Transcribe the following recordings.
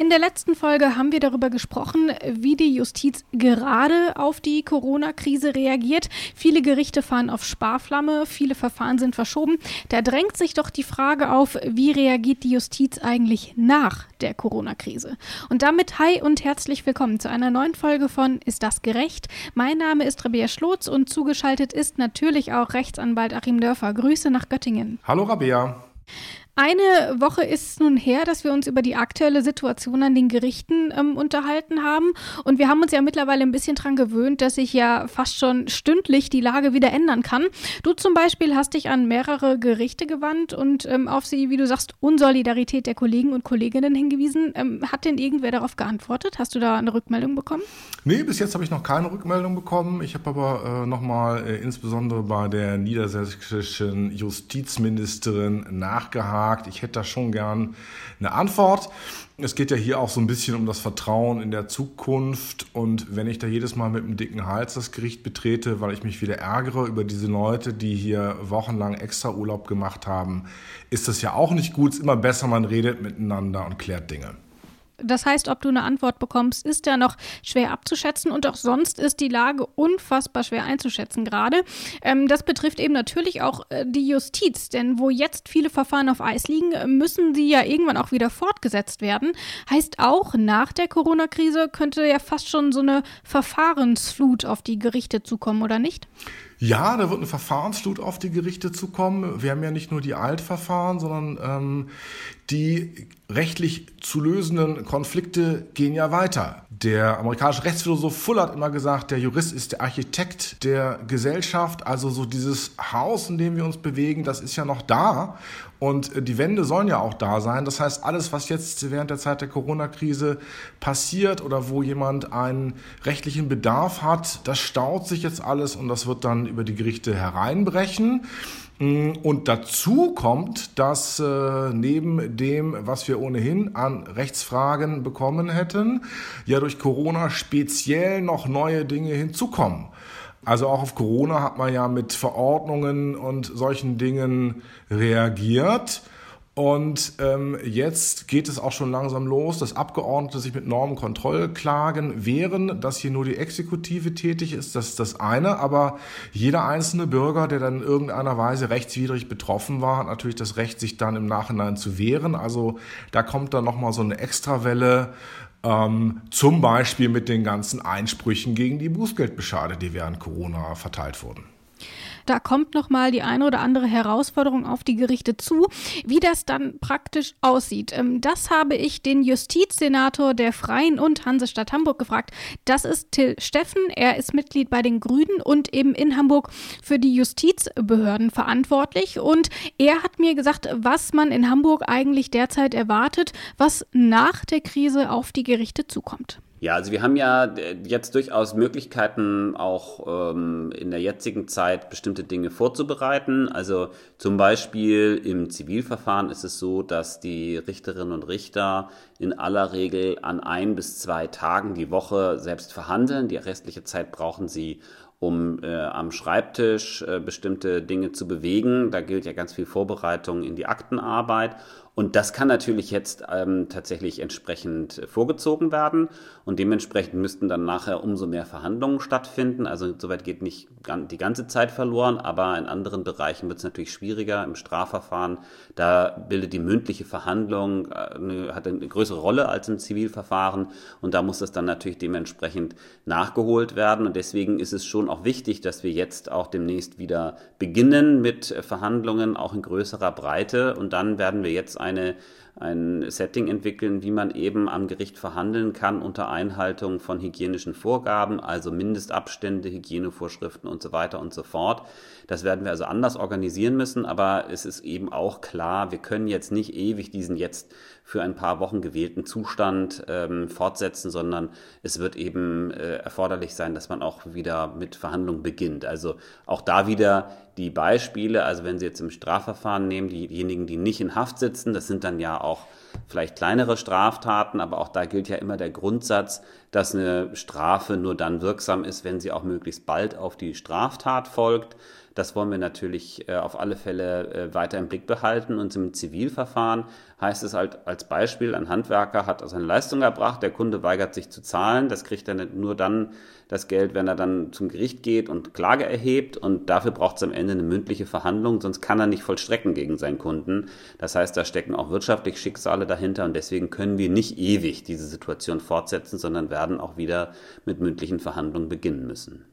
In der letzten Folge haben wir darüber gesprochen, wie die Justiz gerade auf die Corona-Krise reagiert. Viele Gerichte fahren auf Sparflamme, viele Verfahren sind verschoben. Da drängt sich doch die Frage auf, wie reagiert die Justiz eigentlich nach der Corona-Krise? Und damit hi und herzlich willkommen zu einer neuen Folge von Ist das gerecht? Mein Name ist Rabea Schlotz und zugeschaltet ist natürlich auch Rechtsanwalt Achim Dörfer. Grüße nach Göttingen. Hallo Rabea. Eine Woche ist nun her, dass wir uns über die aktuelle Situation an den Gerichten ähm, unterhalten haben. Und wir haben uns ja mittlerweile ein bisschen daran gewöhnt, dass sich ja fast schon stündlich die Lage wieder ändern kann. Du zum Beispiel hast dich an mehrere Gerichte gewandt und ähm, auf sie, wie du sagst, Unsolidarität der Kollegen und Kolleginnen hingewiesen. Ähm, hat denn irgendwer darauf geantwortet? Hast du da eine Rückmeldung bekommen? Nee, bis jetzt habe ich noch keine Rückmeldung bekommen. Ich habe aber äh, nochmal äh, insbesondere bei der niedersächsischen Justizministerin nachgehakt gefragt. Ich hätte da schon gern eine Antwort. Es geht ja hier auch so ein bisschen um das Vertrauen in der Zukunft. Und wenn ich da jedes Mal mit einem dicken Hals das Gericht betrete, weil ich mich wieder ärgere über diese Leute, die hier wochenlang extra Urlaub gemacht haben, ist das ja auch nicht gut. Es ist immer besser, man redet miteinander und klärt Dinge. Das heißt, ob du eine Antwort bekommst, ist ja noch schwer abzuschätzen und auch sonst ist die Lage unfassbar schwer einzuschätzen gerade. Ähm, das betrifft eben natürlich auch äh, die Justiz, denn wo jetzt viele Verfahren auf Eis liegen, müssen sie ja irgendwann auch wieder fortgesetzt werden. Heißt auch, nach der Corona-Krise könnte ja fast schon so eine Verfahrensflut auf die Gerichte zukommen, oder nicht? Ja, da wird eine Verfahrensflut auf die Gerichte zukommen. Wir haben ja nicht nur die Altverfahren, sondern ähm, die rechtlich zu lösenden Konflikte gehen ja weiter. Der amerikanische Rechtsphilosoph Fuller hat immer gesagt, der Jurist ist der Architekt der Gesellschaft. Also so dieses Haus, in dem wir uns bewegen, das ist ja noch da. Und äh, die Wände sollen ja auch da sein. Das heißt, alles, was jetzt während der Zeit der Corona-Krise passiert oder wo jemand einen rechtlichen Bedarf hat, das staut sich jetzt alles und das wird dann über die Gerichte hereinbrechen. Mm, und dazu kommt, dass äh, neben dem, was wir ohnehin an Rechtsfragen bekommen hätten, ja durch Corona speziell noch neue Dinge hinzukommen. Also auch auf Corona hat man ja mit Verordnungen und solchen Dingen reagiert. Und ähm, jetzt geht es auch schon langsam los, dass Abgeordnete sich mit Normenkontrollklagen wehren, dass hier nur die Exekutive tätig ist. Das ist das eine. Aber jeder einzelne Bürger, der dann in irgendeiner Weise rechtswidrig betroffen war, hat natürlich das Recht, sich dann im Nachhinein zu wehren. Also da kommt dann nochmal so eine Extrawelle ähm, zum Beispiel mit den ganzen Einsprüchen gegen die Bußgeldbescheide, die während Corona verteilt wurden. Da kommt noch mal die eine oder andere Herausforderung auf die Gerichte zu. Wie das dann praktisch aussieht, ähm, das habe ich den Justizsenator der Freien und Hansestadt Hamburg gefragt. Das ist Till Steffen. Er ist Mitglied bei den Grünen und eben in Hamburg für die Justizbehörden verantwortlich. Und er hat mir gesagt, was man in Hamburg eigentlich derzeit erwartet, was nach der Krise auf die Gerichte zukommt. Ja, also wir haben ja äh, jetzt durchaus Möglichkeiten, auch ähm, in der jetzigen Zeit bestimmte Dinge vorzubereiten. Also zum Beispiel im Zivilverfahren ist es so, dass die Richterinnen und Richter in aller Regel an ein bis zwei Tagen die Woche selbst verhandeln. Die restliche Zeit brauchen sie, um äh, am Schreibtisch äh, bestimmte Dinge zu bewegen. Da gilt ja ganz viel Vorbereitung in die Aktenarbeit. Und das kann natürlich jetzt ähm, tatsächlich entsprechend vorgezogen werden. Und dementsprechend müssten dann nachher umso mehr Verhandlungen stattfinden. Also insoweit geht nicht die ganze Zeit verloren, aber in anderen Bereichen wird es natürlich schwieriger. Im Strafverfahren, da bildet die mündliche Verhandlung, äh, eine, hat eine größere Rolle als im Zivilverfahren. Und da muss das dann natürlich dementsprechend nachgeholt werden. Und deswegen ist es schon auch wichtig, dass wir jetzt auch demnächst wieder beginnen mit Verhandlungen, auch in größerer Breite. Und dann werden wir jetzt eine, ein Setting entwickeln, wie man eben am Gericht verhandeln kann unter Einhaltung von hygienischen Vorgaben, also Mindestabstände, Hygienevorschriften und so weiter und so fort. Das werden wir also anders organisieren müssen, aber es ist eben auch klar, wir können jetzt nicht ewig diesen jetzt für ein paar Wochen gewählten Zustand ähm, fortsetzen, sondern es wird eben äh, erforderlich sein, dass man auch wieder mit Verhandlungen beginnt. Also auch da wieder die Beispiele, also wenn Sie jetzt im Strafverfahren nehmen, diejenigen, die nicht in Haft sitzen, das sind dann ja auch vielleicht kleinere Straftaten, aber auch da gilt ja immer der Grundsatz, dass eine Strafe nur dann wirksam ist, wenn sie auch möglichst bald auf die Straftat folgt. Das wollen wir natürlich äh, auf alle Fälle äh, weiter im Blick behalten. Und im Zivilverfahren heißt es halt als Beispiel, ein Handwerker hat seine Leistung erbracht, der Kunde weigert sich zu zahlen. Das kriegt er nur dann das Geld, wenn er dann zum Gericht geht und Klage erhebt. Und dafür braucht es am Ende eine mündliche Verhandlung, sonst kann er nicht vollstrecken gegen seinen Kunden. Das heißt, da stecken auch wirtschaftliche Schicksale dahinter und deswegen können wir nicht ewig diese Situation fortsetzen, sondern werden auch wieder mit mündlichen Verhandlungen beginnen müssen.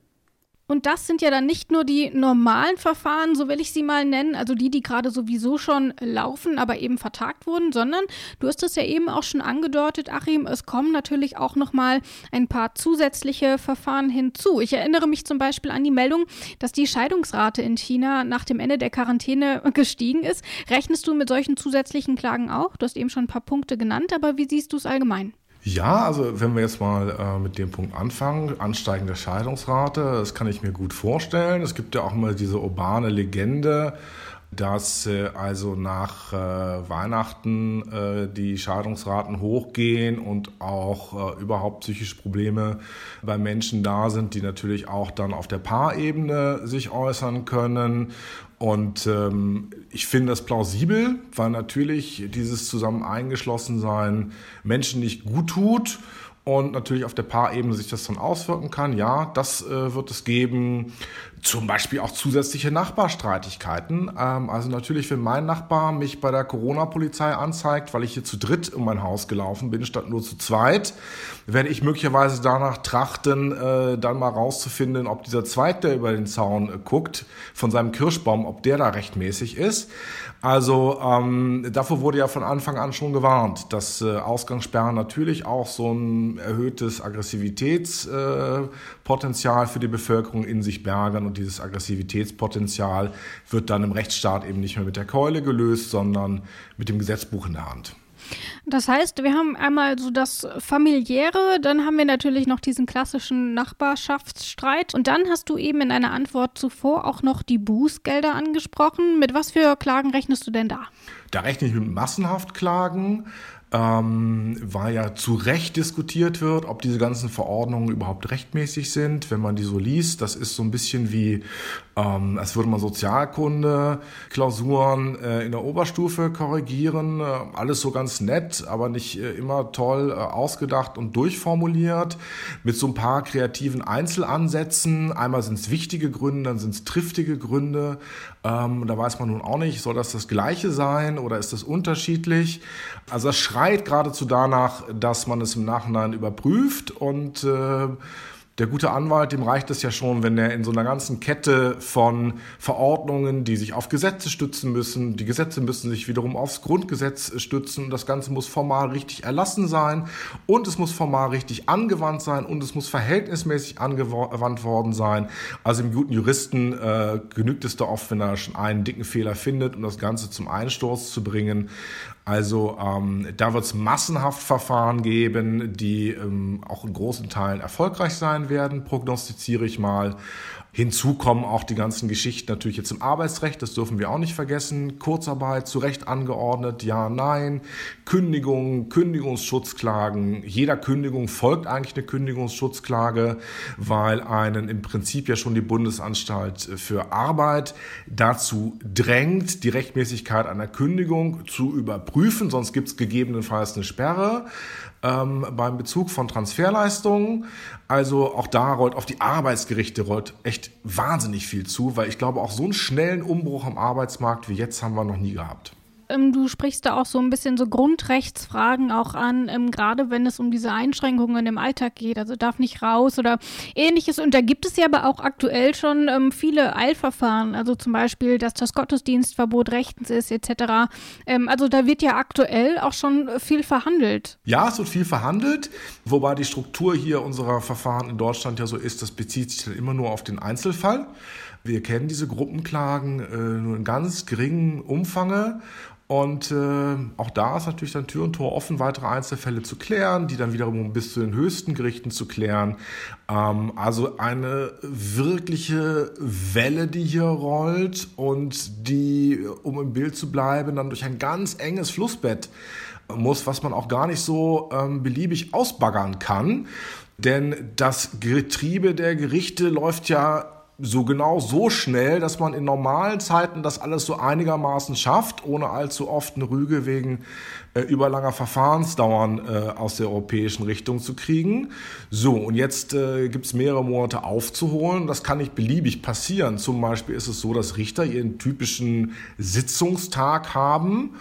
Und das sind ja dann nicht nur die normalen Verfahren, so will ich sie mal nennen, also die, die gerade sowieso schon laufen, aber eben vertagt wurden, sondern du hast es ja eben auch schon angedeutet, Achim, es kommen natürlich auch noch mal ein paar zusätzliche Verfahren hinzu. Ich erinnere mich zum Beispiel an die Meldung, dass die Scheidungsrate in China nach dem Ende der Quarantäne gestiegen ist. Rechnest du mit solchen zusätzlichen Klagen auch? Du hast eben schon ein paar Punkte genannt, aber wie siehst du es allgemein? Ja, also wenn wir jetzt mal äh, mit dem Punkt anfangen, ansteigende Scheidungsrate, das kann ich mir gut vorstellen. Es gibt ja auch immer diese urbane Legende, dass äh, also nach äh, Weihnachten äh, die Scheidungsraten hochgehen und auch äh, überhaupt psychische Probleme bei Menschen da sind, die natürlich auch dann auf der Paarebene sich äußern können. Und ähm, ich finde das plausibel, weil natürlich dieses zusammen eingeschlossen sein Menschen nicht gut tut und natürlich auf der Paarebene sich das dann auswirken kann. Ja, das äh, wird es geben. Zum Beispiel auch zusätzliche Nachbarstreitigkeiten. Ähm, also natürlich, wenn mein Nachbar mich bei der Corona-Polizei anzeigt, weil ich hier zu dritt um mein Haus gelaufen bin, statt nur zu zweit, werde ich möglicherweise danach trachten, äh, dann mal rauszufinden, ob dieser Zweite, der über den Zaun äh, guckt, von seinem Kirschbaum, ob der da rechtmäßig ist. Also ähm, davor wurde ja von Anfang an schon gewarnt, dass äh, Ausgangssperren natürlich auch so ein erhöhtes Aggressivitätspotenzial für die Bevölkerung in sich bergen und dieses Aggressivitätspotenzial wird dann im Rechtsstaat eben nicht mehr mit der Keule gelöst, sondern mit dem Gesetzbuch in der Hand. Das heißt, wir haben einmal so das familiäre, dann haben wir natürlich noch diesen klassischen Nachbarschaftsstreit und dann hast du eben in einer Antwort zuvor auch noch die Bußgelder angesprochen. Mit was für Klagen rechnest du denn da? Da rechne ich mit Massenhaftklagen ähm, weil ja zu Recht diskutiert wird, ob diese ganzen Verordnungen überhaupt rechtmäßig sind. Wenn man die so liest, das ist so ein bisschen wie, ähm, als würde man Sozialkunde, Klausuren äh, in der Oberstufe korrigieren. Äh, alles so ganz nett, aber nicht äh, immer toll äh, ausgedacht und durchformuliert. Mit so ein paar kreativen Einzelansätzen. Einmal sind es wichtige Gründe, dann sind es triftige Gründe. Ähm, da weiß man nun auch nicht, soll das das Gleiche sein oder ist das unterschiedlich? Also das schreit geradezu danach, dass man es im Nachhinein überprüft und äh, der gute Anwalt, dem reicht es ja schon, wenn er in so einer ganzen Kette von Verordnungen, die sich auf Gesetze stützen müssen, die Gesetze müssen sich wiederum aufs Grundgesetz stützen, das Ganze muss formal richtig erlassen sein und es muss formal richtig angewandt sein und es muss verhältnismäßig angewandt worden sein. Also im guten Juristen äh, genügt es da oft, wenn er schon einen dicken Fehler findet, um das Ganze zum Einsturz zu bringen. Also ähm, da wird es massenhaft Verfahren geben, die ähm, auch in großen Teilen erfolgreich sein werden, prognostiziere ich mal. Hinzu kommen auch die ganzen Geschichten natürlich jetzt im Arbeitsrecht, das dürfen wir auch nicht vergessen. Kurzarbeit zu Recht angeordnet, ja, nein. Kündigung, Kündigungsschutzklagen. Jeder Kündigung folgt eigentlich eine Kündigungsschutzklage, weil einen im Prinzip ja schon die Bundesanstalt für Arbeit dazu drängt, die Rechtmäßigkeit einer Kündigung zu überprüfen, sonst gibt es gegebenenfalls eine Sperre ähm, beim Bezug von Transferleistungen. Also auch da rollt auf die Arbeitsgerichte rollt echt wahnsinnig viel zu, weil ich glaube, auch so einen schnellen Umbruch am Arbeitsmarkt wie jetzt haben wir noch nie gehabt. Ähm, du sprichst da auch so ein bisschen so Grundrechtsfragen auch an, ähm, gerade wenn es um diese Einschränkungen im Alltag geht, also darf nicht raus oder ähnliches. Und da gibt es ja aber auch aktuell schon ähm, viele Eilverfahren, also zum Beispiel, dass das Gottesdienstverbot rechtens ist etc. Ähm, also da wird ja aktuell auch schon viel verhandelt. Ja, es wird viel verhandelt, wobei die Struktur hier unserer Verfahren in Deutschland ja so ist, das bezieht sich dann immer nur auf den Einzelfall. Wir kennen diese Gruppenklagen äh, nur in ganz geringem Umfange und äh, auch da ist natürlich dann Tür und Tor offen, weitere Einzelfälle zu klären, die dann wiederum bis zu den höchsten Gerichten zu klären. Ähm, also eine wirkliche Welle, die hier rollt und die, um im Bild zu bleiben, dann durch ein ganz enges Flussbett muss, was man auch gar nicht so ähm, beliebig ausbaggern kann. Denn das Getriebe der Gerichte läuft ja so genau so schnell, dass man in normalen Zeiten das alles so einigermaßen schafft, ohne allzu oft eine Rüge wegen äh, überlanger Verfahrensdauern äh, aus der europäischen Richtung zu kriegen. So, und jetzt äh, gibt es mehrere Monate aufzuholen. Das kann nicht beliebig passieren. Zum Beispiel ist es so, dass Richter ihren typischen Sitzungstag haben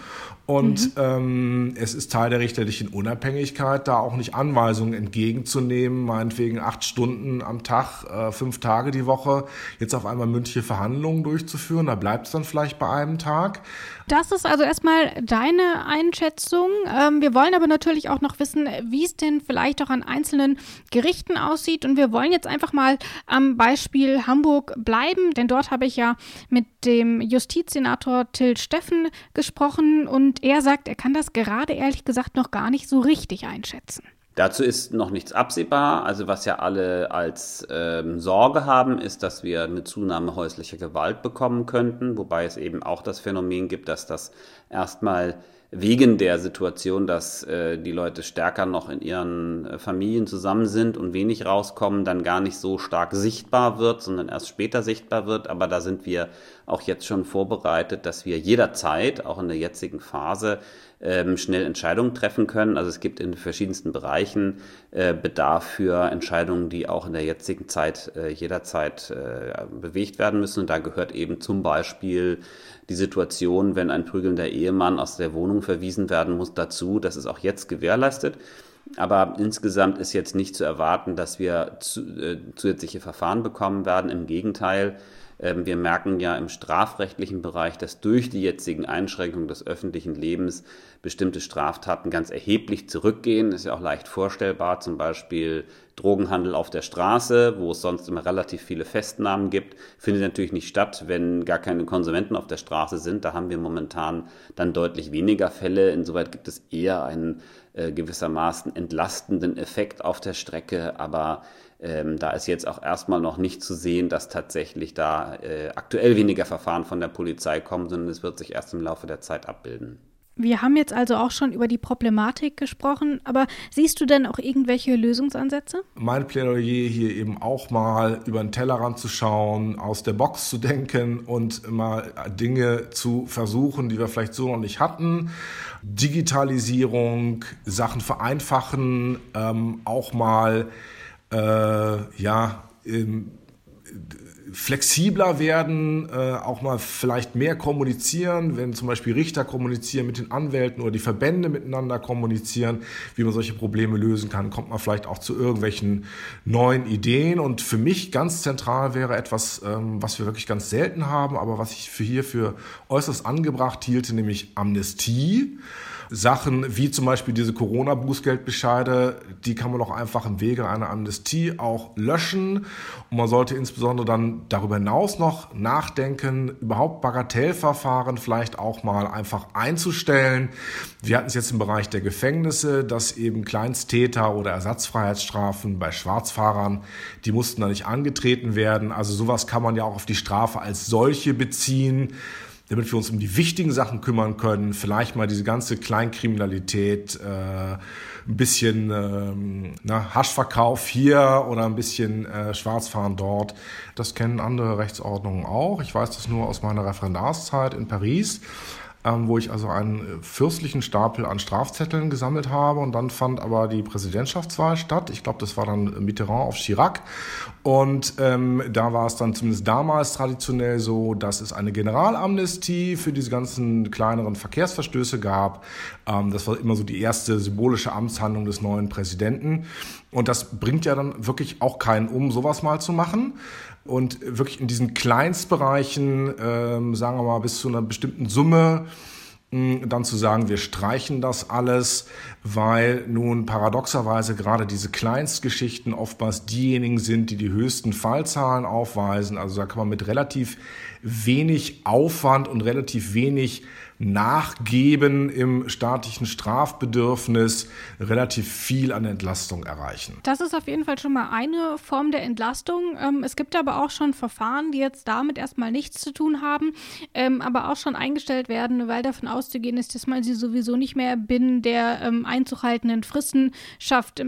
und mhm. ähm, es ist Teil der richterlichen Unabhängigkeit, da auch nicht Anweisungen entgegenzunehmen, meinetwegen acht Stunden am Tag, äh, fünf Tage die Woche, jetzt auf einmal mündliche Verhandlungen durchzuführen. Da bleibt es dann vielleicht bei einem Tag. Das ist also erstmal deine Einschätzung. Ähm, wir wollen aber natürlich auch noch wissen, wie es denn vielleicht auch an einzelnen Gerichten aussieht. Und wir wollen jetzt einfach mal am Beispiel Hamburg bleiben, denn dort habe ich ja mit dem Justizsenator Till Steffen gesprochen und er sagt, er kann das gerade ehrlich gesagt noch gar nicht so richtig einschätzen. Dazu ist noch nichts absehbar. Also was ja alle als ähm, Sorge haben, ist, dass wir eine Zunahme häuslicher Gewalt bekommen könnten, wobei es eben auch das Phänomen gibt, dass das erstmal wegen der Situation, dass äh, die Leute stärker noch in ihren äh, Familien zusammen sind und wenig rauskommen, dann gar nicht so stark sichtbar wird, sondern erst später sichtbar wird. Aber da sind wir auch jetzt schon vorbereitet, dass wir jederzeit, auch in der jetzigen Phase, ähm, schnell Entscheidungen treffen können. Also es gibt in verschiedensten Bereichen äh, Bedarf für Entscheidungen, die auch in der jetzigen Zeit äh, jederzeit äh, bewegt werden müssen. Und da gehört eben zum Beispiel die Situation, wenn ein prügelnder Ehemann aus der Wohnung verwiesen werden muss, dazu. Das ist auch jetzt gewährleistet. Aber insgesamt ist jetzt nicht zu erwarten, dass wir zu, zusätzliche Verfahren bekommen werden. Im Gegenteil, wir merken ja im strafrechtlichen Bereich, dass durch die jetzigen Einschränkungen des öffentlichen Lebens bestimmte Straftaten ganz erheblich zurückgehen. Ist ja auch leicht vorstellbar, zum Beispiel Drogenhandel auf der Straße, wo es sonst immer relativ viele Festnahmen gibt, findet natürlich nicht statt, wenn gar keine Konsumenten auf der Straße sind. Da haben wir momentan dann deutlich weniger Fälle. Insoweit gibt es eher einen äh, gewissermaßen entlastenden Effekt auf der Strecke, aber ähm, da ist jetzt auch erstmal noch nicht zu sehen, dass tatsächlich da äh, aktuell weniger Verfahren von der Polizei kommen, sondern es wird sich erst im Laufe der Zeit abbilden. Wir haben jetzt also auch schon über die Problematik gesprochen, aber siehst du denn auch irgendwelche Lösungsansätze? Mein Plädoyer hier eben auch mal über den Tellerrand zu schauen, aus der Box zu denken und mal Dinge zu versuchen, die wir vielleicht so noch nicht hatten. Digitalisierung, Sachen vereinfachen, ähm, auch mal äh, ja, ähm, flexibler werden, äh, auch mal vielleicht mehr kommunizieren, wenn zum Beispiel Richter kommunizieren mit den Anwälten oder die Verbände miteinander kommunizieren, wie man solche Probleme lösen kann, kommt man vielleicht auch zu irgendwelchen neuen Ideen. Und für mich ganz zentral wäre etwas, ähm, was wir wirklich ganz selten haben, aber was ich für hier für äußerst angebracht hielte, nämlich Amnestie. Sachen wie zum Beispiel diese Corona-Bußgeldbescheide, die kann man doch einfach im Wege einer Amnestie auch löschen. Und man sollte insbesondere dann darüber hinaus noch nachdenken, überhaupt Bagatellverfahren vielleicht auch mal einfach einzustellen. Wir hatten es jetzt im Bereich der Gefängnisse, dass eben Kleinsttäter oder Ersatzfreiheitsstrafen bei Schwarzfahrern, die mussten da nicht angetreten werden. Also sowas kann man ja auch auf die Strafe als solche beziehen damit wir uns um die wichtigen Sachen kümmern können, vielleicht mal diese ganze Kleinkriminalität, äh, ein bisschen ähm, na, Haschverkauf hier oder ein bisschen äh, Schwarzfahren dort. Das kennen andere Rechtsordnungen auch. Ich weiß das nur aus meiner Referendarszeit in Paris ähm, wo ich also einen äh, fürstlichen Stapel an Strafzetteln gesammelt habe. Und dann fand aber die Präsidentschaftswahl statt. Ich glaube, das war dann Mitterrand auf Chirac. Und ähm, da war es dann zumindest damals traditionell so, dass es eine Generalamnestie für diese ganzen kleineren Verkehrsverstöße gab. Ähm, das war immer so die erste symbolische Amtshandlung des neuen Präsidenten. Und das bringt ja dann wirklich auch keinen um, sowas mal zu machen und wirklich in diesen Kleinstbereichen, ähm, sagen wir mal, bis zu einer bestimmten Summe, mh, dann zu sagen, wir streichen das alles, weil nun paradoxerweise gerade diese Kleinstgeschichten oftmals diejenigen sind, die die höchsten Fallzahlen aufweisen. Also da kann man mit relativ wenig Aufwand und relativ wenig Nachgeben im staatlichen Strafbedürfnis relativ viel an Entlastung erreichen. Das ist auf jeden Fall schon mal eine Form der Entlastung. Ähm, es gibt aber auch schon Verfahren, die jetzt damit erstmal nichts zu tun haben, ähm, aber auch schon eingestellt werden, weil davon auszugehen ist, dass man sie sowieso nicht mehr binnen der ähm, einzuhaltenden Fristen schafft.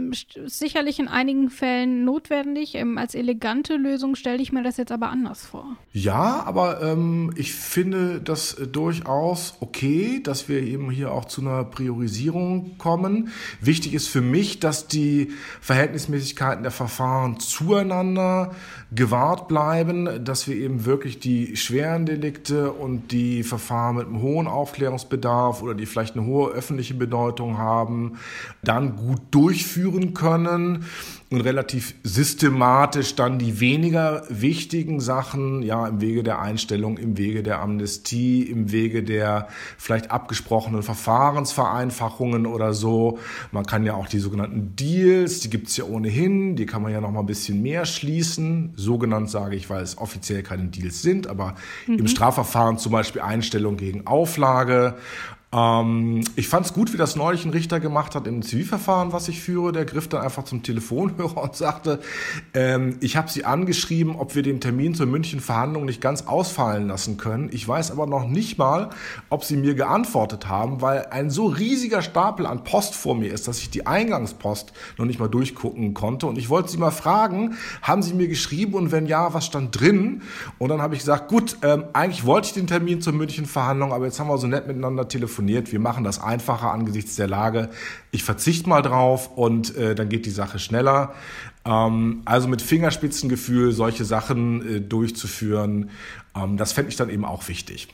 Sicherlich in einigen Fällen notwendig. Als elegante Lösung stelle ich mir das jetzt aber anders vor. Ja, aber ähm, ich finde das durchaus okay, dass wir eben hier auch zu einer Priorisierung kommen. Wichtig ist für mich, dass die Verhältnismäßigkeiten der Verfahren zueinander gewahrt bleiben, dass wir eben wirklich die schweren Delikte und die Verfahren mit einem hohen Aufklärungsbedarf oder die vielleicht eine hohe öffentliche Bedeutung haben, dann gut durchführen können und relativ systematisch dann die weniger wichtigen Sachen, ja, im Wege der Einstellung, im Wege der Amnestie, im Wege der vielleicht abgesprochenen Verfahrensvereinfachungen oder so. Man kann ja auch die sogenannten Deals, die gibt's ja ohnehin, die kann man ja noch mal ein bisschen mehr schließen. Sogenannt sage ich, weil es offiziell keine Deals sind, aber mhm. im Strafverfahren zum Beispiel Einstellung gegen Auflage ähm, ich fand es gut, wie das neulich ein Richter gemacht hat im Zivilverfahren, was ich führe. Der griff dann einfach zum Telefonhörer und sagte, ähm, ich habe Sie angeschrieben, ob wir den Termin zur München-Verhandlung nicht ganz ausfallen lassen können. Ich weiß aber noch nicht mal, ob Sie mir geantwortet haben, weil ein so riesiger Stapel an Post vor mir ist, dass ich die Eingangspost noch nicht mal durchgucken konnte. Und ich wollte Sie mal fragen, haben Sie mir geschrieben und wenn ja, was stand drin? Und dann habe ich gesagt, gut, ähm, eigentlich wollte ich den Termin zur München-Verhandlung, aber jetzt haben wir so nett miteinander telefoniert telefoniert, wir machen das einfacher angesichts der Lage. Ich verzichte mal drauf und äh, dann geht die Sache schneller. Ähm, also mit Fingerspitzengefühl solche Sachen äh, durchzuführen, ähm, das fände ich dann eben auch wichtig.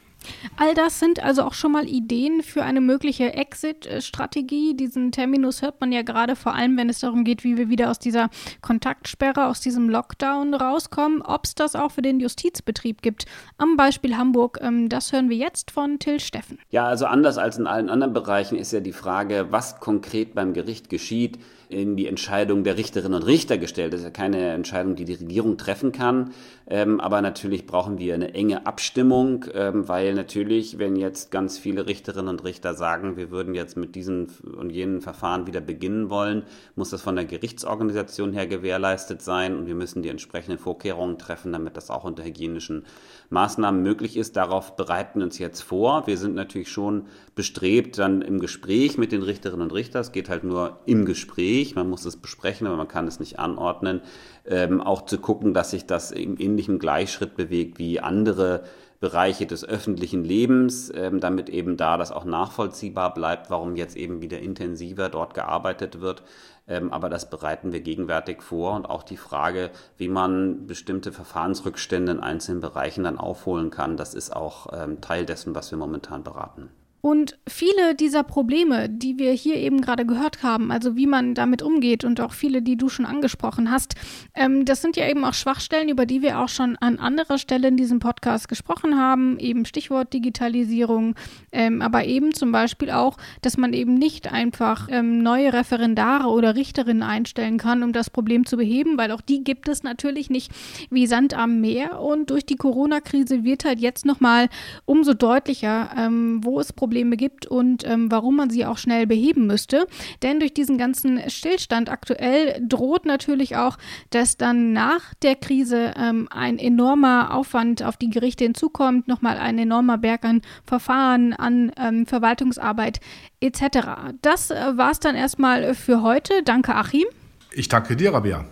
All das sind also auch schon mal Ideen für eine mögliche Exit-Strategie. Diesen Terminus hört man ja gerade vor allem, wenn es darum geht, wie wir wieder aus dieser Kontaktsperre, aus diesem Lockdown rauskommen. Ob es das auch für den Justizbetrieb gibt, am Beispiel Hamburg, ähm, das hören wir jetzt von Till Steffen. Ja, also anders als in allen anderen Bereichen ist ja die Frage, was konkret beim Gericht geschieht, in die Entscheidung der Richterinnen und Richter gestellt. Das ist ja keine Entscheidung, die die Regierung treffen kann. Ähm, aber natürlich brauchen wir eine enge Abstimmung, ähm, natürlich, wenn jetzt ganz viele Richterinnen und Richter sagen, wir würden jetzt mit diesen und jenen Verfahren wieder beginnen wollen, muss das von der Gerichtsorganisation her gewährleistet sein und wir müssen die entsprechenden Vorkehrungen treffen, damit das auch unter hygienischen Maßnahmen möglich ist. Darauf bereiten wir uns jetzt vor. Wir sind natürlich schon bestrebt, dann im Gespräch mit den Richterinnen und Richtern, es geht halt nur im Gespräch, man muss es besprechen, aber man kann es nicht anordnen, ähm, auch zu gucken, dass sich das im ähnlichen Gleichschritt bewegt wie andere Bereiche des öffentlichen Lebens, ähm, damit eben da das auch nachvollziehbar bleibt, warum jetzt eben wieder intensiver dort gearbeitet wird. Ähm, aber das bereiten wir gegenwärtig vor und auch die Frage, wie man bestimmte Verfahrensrückstände in einzelnen Bereichen dann aufholen kann, das ist auch ähm, Teil dessen, was wir momentan beraten. Und viele dieser Probleme, die wir hier eben gerade gehört haben, also wie man damit umgeht und auch viele, die du schon angesprochen hast, ähm, das sind ja eben auch Schwachstellen, über die wir auch schon an anderer Stelle in diesem Podcast gesprochen haben, eben Stichwort Digitalisierung, ähm, aber eben zum Beispiel auch, dass man eben nicht einfach ähm, neue Referendare oder Richterinnen einstellen kann, um das Problem zu beheben, weil auch die gibt es natürlich nicht wie Sand am Meer. Und durch die Corona-Krise wird halt jetzt nochmal umso deutlicher, ähm, wo es Probleme Probleme gibt und ähm, warum man sie auch schnell beheben müsste. Denn durch diesen ganzen Stillstand aktuell droht natürlich auch, dass dann nach der Krise ähm, ein enormer Aufwand auf die Gerichte hinzukommt, nochmal ein enormer Berg an Verfahren, an ähm, Verwaltungsarbeit etc. Das äh, war es dann erstmal für heute. Danke, Achim. Ich danke dir, Rabia.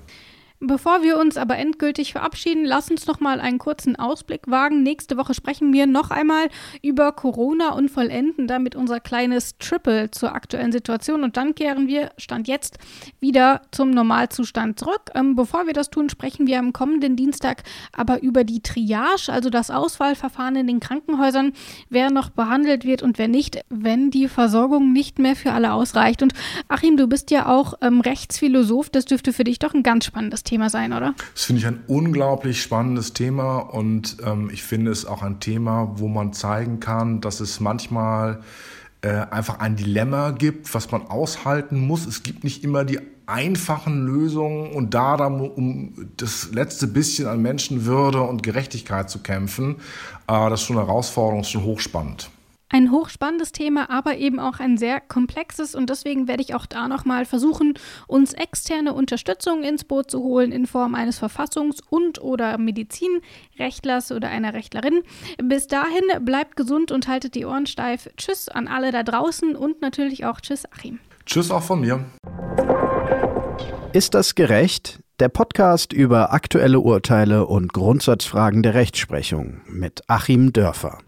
Bevor wir uns aber endgültig verabschieden, lass uns noch mal einen kurzen Ausblick wagen. Nächste Woche sprechen wir noch einmal über Corona und vollenden damit unser kleines Triple zur aktuellen Situation und dann kehren wir, Stand jetzt, wieder zum Normalzustand zurück. Ähm, bevor wir das tun, sprechen wir am kommenden Dienstag aber über die Triage, also das Auswahlverfahren in den Krankenhäusern, wer noch behandelt wird und wer nicht, wenn die Versorgung nicht mehr für alle ausreicht. Und Achim, du bist ja auch ähm, Rechtsphilosoph, das dürfte für dich doch ein ganz spannendes Thema Thema sein, oder? Das finde ich ein unglaublich spannendes Thema und ähm, ich finde es auch ein Thema, wo man zeigen kann, dass es manchmal äh, einfach ein Dilemma gibt, was man aushalten muss. Es gibt nicht immer die einfachen Lösungen und da dann um das letzte bisschen an Menschenwürde und Gerechtigkeit zu kämpfen, äh, das ist schon eine Herausforderung, ist schon hochspannend. Ein hochspannendes Thema, aber eben auch ein sehr komplexes und deswegen werde ich auch da nochmal versuchen, uns externe Unterstützung ins Boot zu holen in Form eines Verfassungs- und oder Medizinrechtlers oder einer Rechtlerin. Bis dahin bleibt gesund und haltet die Ohren steif. Tschüss an alle da draußen und natürlich auch Tschüss Achim. Tschüss auch von mir. Ist das gerecht? Der Podcast über aktuelle Urteile und Grundsatzfragen der Rechtsprechung mit Achim Dörfer.